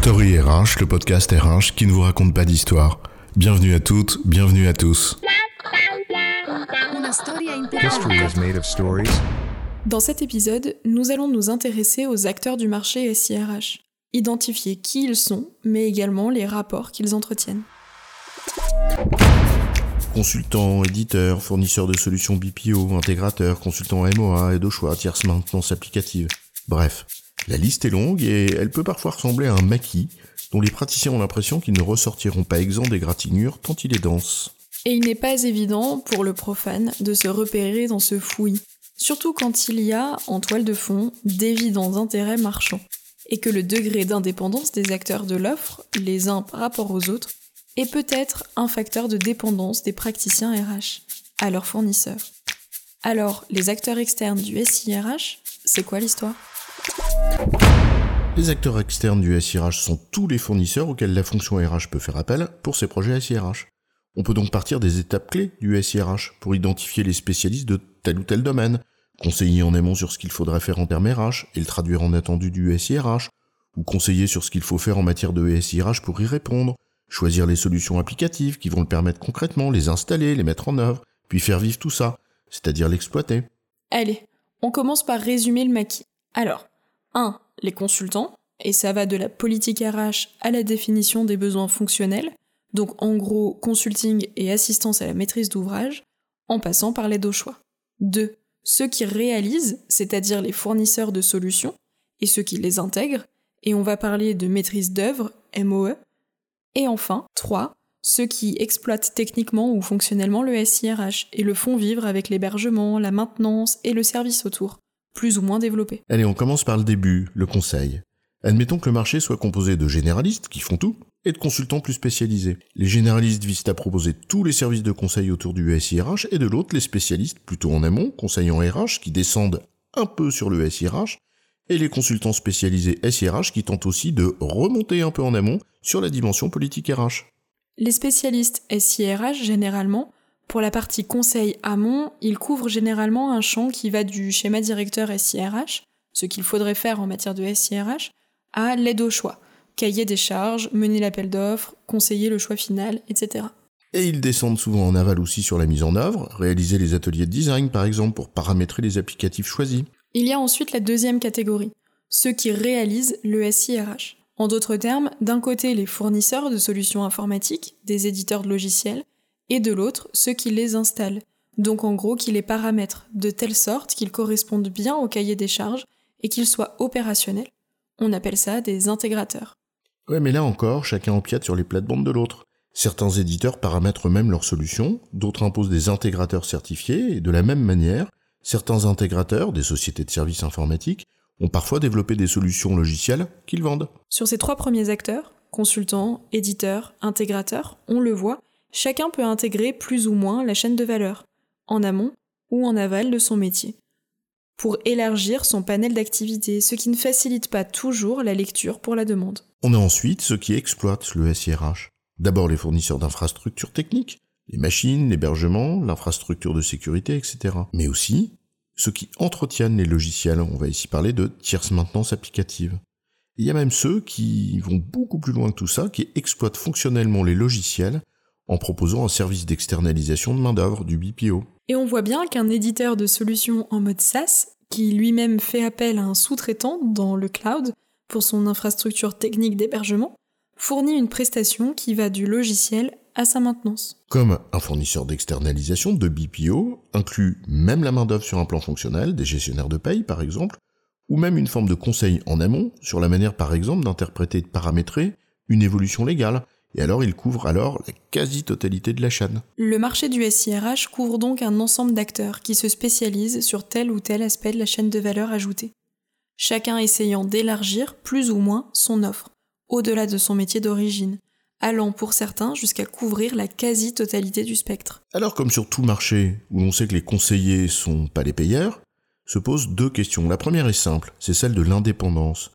Story RH, le podcast RH qui ne vous raconte pas d'histoire. Bienvenue à toutes, bienvenue à tous. History is made of stories. Dans cet épisode, nous allons nous intéresser aux acteurs du marché SIRH, identifier qui ils sont, mais également les rapports qu'ils entretiennent. Consultants, éditeurs, fournisseurs de solutions BPO, intégrateurs, consultants MOA, aide au choix, tierce maintenance applicative. Bref, la liste est longue et elle peut parfois ressembler à un maquis dont les praticiens ont l'impression qu'ils ne ressortiront pas exempts des gratignures tant il est dense. Et il n'est pas évident pour le profane de se repérer dans ce fouillis, surtout quand il y a, en toile de fond, d'évidents intérêts marchands, et que le degré d'indépendance des acteurs de l'offre, les uns par rapport aux autres, est peut-être un facteur de dépendance des praticiens RH à leurs fournisseurs. Alors, les acteurs externes du SIRH, c'est quoi l'histoire? Les acteurs externes du SIRH sont tous les fournisseurs auxquels la fonction RH peut faire appel pour ses projets SIRH. On peut donc partir des étapes clés du SIRH pour identifier les spécialistes de tel ou tel domaine, conseiller en amont sur ce qu'il faudrait faire en termes RH et le traduire en attendu du SIRH, ou conseiller sur ce qu'il faut faire en matière de SIRH pour y répondre, choisir les solutions applicatives qui vont le permettre concrètement, les installer, les mettre en œuvre, puis faire vivre tout ça, c'est-à-dire l'exploiter. Allez, on commence par résumer le maquis. Alors, 1. Les consultants, et ça va de la politique RH à la définition des besoins fonctionnels, donc en gros consulting et assistance à la maîtrise d'ouvrage, en passant par l'aide au choix. 2. Ceux qui réalisent, c'est-à-dire les fournisseurs de solutions, et ceux qui les intègrent, et on va parler de maîtrise d'œuvre, MOE. Et enfin, 3. Ceux qui exploitent techniquement ou fonctionnellement le SIRH et le font vivre avec l'hébergement, la maintenance et le service autour, plus ou moins développé. Allez, on commence par le début, le conseil. Admettons que le marché soit composé de généralistes qui font tout et de consultants plus spécialisés. Les généralistes visent à proposer tous les services de conseil autour du SIRH et de l'autre les spécialistes plutôt en amont, conseillants RH qui descendent un peu sur le SIRH et les consultants spécialisés SIRH qui tentent aussi de remonter un peu en amont sur la dimension politique RH. Les spécialistes SIRH, généralement, pour la partie conseil amont, ils couvrent généralement un champ qui va du schéma directeur SIRH, ce qu'il faudrait faire en matière de SIRH, à l'aide au choix, cahier des charges, mener l'appel d'offres, conseiller le choix final, etc. Et ils descendent souvent en aval aussi sur la mise en œuvre, réaliser les ateliers de design par exemple pour paramétrer les applicatifs choisis. Il y a ensuite la deuxième catégorie, ceux qui réalisent le SIRH. En d'autres termes, d'un côté les fournisseurs de solutions informatiques, des éditeurs de logiciels, et de l'autre ceux qui les installent, donc en gros qui les paramètrent, de telle sorte qu'ils correspondent bien au cahier des charges et qu'ils soient opérationnels. On appelle ça des intégrateurs. Ouais, mais là encore, chacun empiète sur les plates-bandes de l'autre. Certains éditeurs paramètrent même leurs solutions, d'autres imposent des intégrateurs certifiés, et de la même manière, certains intégrateurs, des sociétés de services informatiques, ont parfois développé des solutions logicielles qu'ils vendent. Sur ces trois premiers acteurs, consultants, éditeurs, intégrateurs, on le voit, chacun peut intégrer plus ou moins la chaîne de valeur, en amont ou en aval de son métier, pour élargir son panel d'activités, ce qui ne facilite pas toujours la lecture pour la demande. On a ensuite ceux qui exploitent le SIRH. D'abord les fournisseurs d'infrastructures techniques, les machines, l'hébergement, l'infrastructure de sécurité, etc. Mais aussi ceux qui entretiennent les logiciels. On va ici parler de tierce maintenance applicative. Il y a même ceux qui vont beaucoup plus loin que tout ça, qui exploitent fonctionnellement les logiciels en proposant un service d'externalisation de main-d'œuvre, du BPO. Et on voit bien qu'un éditeur de solutions en mode SaaS, qui lui-même fait appel à un sous-traitant dans le cloud pour son infrastructure technique d'hébergement, fournit une prestation qui va du logiciel à sa maintenance. Comme un fournisseur d'externalisation de BPO inclut même la main-d'œuvre sur un plan fonctionnel, des gestionnaires de paye par exemple, ou même une forme de conseil en amont sur la manière par exemple d'interpréter et de paramétrer une évolution légale. Et alors il couvre alors la quasi-totalité de la chaîne. Le marché du SIRH couvre donc un ensemble d'acteurs qui se spécialisent sur tel ou tel aspect de la chaîne de valeur ajoutée. Chacun essayant d'élargir plus ou moins son offre, au-delà de son métier d'origine, allant pour certains jusqu'à couvrir la quasi-totalité du spectre. Alors comme sur tout marché où l'on sait que les conseillers sont pas les payeurs, se posent deux questions. La première est simple, c'est celle de l'indépendance.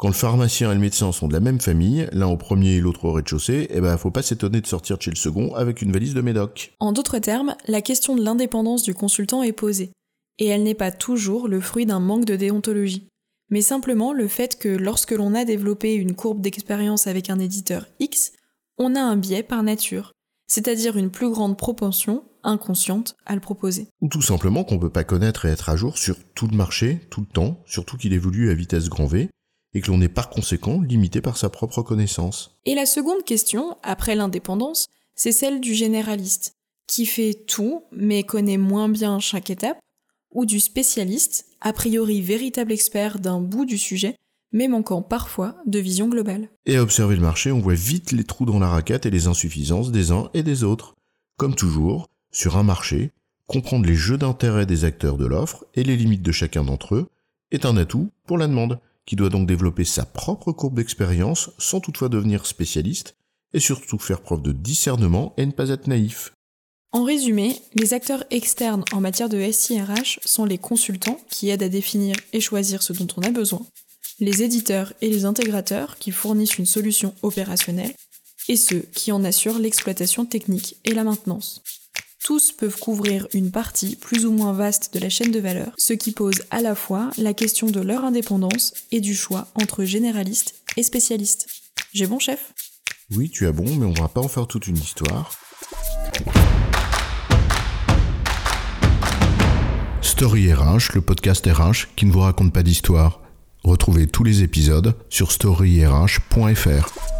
Quand le pharmacien et le médecin sont de la même famille, l'un au premier et l'autre au rez-de-chaussée, eh ben faut pas s'étonner de sortir de chez le second avec une valise de médoc. En d'autres termes, la question de l'indépendance du consultant est posée, et elle n'est pas toujours le fruit d'un manque de déontologie, mais simplement le fait que lorsque l'on a développé une courbe d'expérience avec un éditeur X, on a un biais par nature, c'est-à-dire une plus grande propension inconsciente à le proposer. Ou tout simplement qu'on ne peut pas connaître et être à jour sur tout le marché, tout le temps, surtout qu'il évolue à vitesse grand V, et que l'on est par conséquent limité par sa propre connaissance. Et la seconde question, après l'indépendance, c'est celle du généraliste, qui fait tout mais connaît moins bien chaque étape, ou du spécialiste, a priori véritable expert d'un bout du sujet, mais manquant parfois de vision globale. Et à observer le marché, on voit vite les trous dans la raquette et les insuffisances des uns et des autres. Comme toujours, sur un marché, comprendre les jeux d'intérêt des acteurs de l'offre et les limites de chacun d'entre eux est un atout pour la demande, qui doit donc développer sa propre courbe d'expérience sans toutefois devenir spécialiste, et surtout faire preuve de discernement et ne pas être naïf. En résumé, les acteurs externes en matière de SIRH sont les consultants qui aident à définir et choisir ce dont on a besoin, les éditeurs et les intégrateurs qui fournissent une solution opérationnelle, et ceux qui en assurent l'exploitation technique et la maintenance. Tous peuvent couvrir une partie plus ou moins vaste de la chaîne de valeur, ce qui pose à la fois la question de leur indépendance et du choix entre généralistes et spécialistes. J'ai bon chef? Oui, tu as bon, mais on va pas en faire toute une histoire. Story le podcast RH qui ne vous raconte pas d'histoire. Retrouvez tous les épisodes sur storyrh.fr.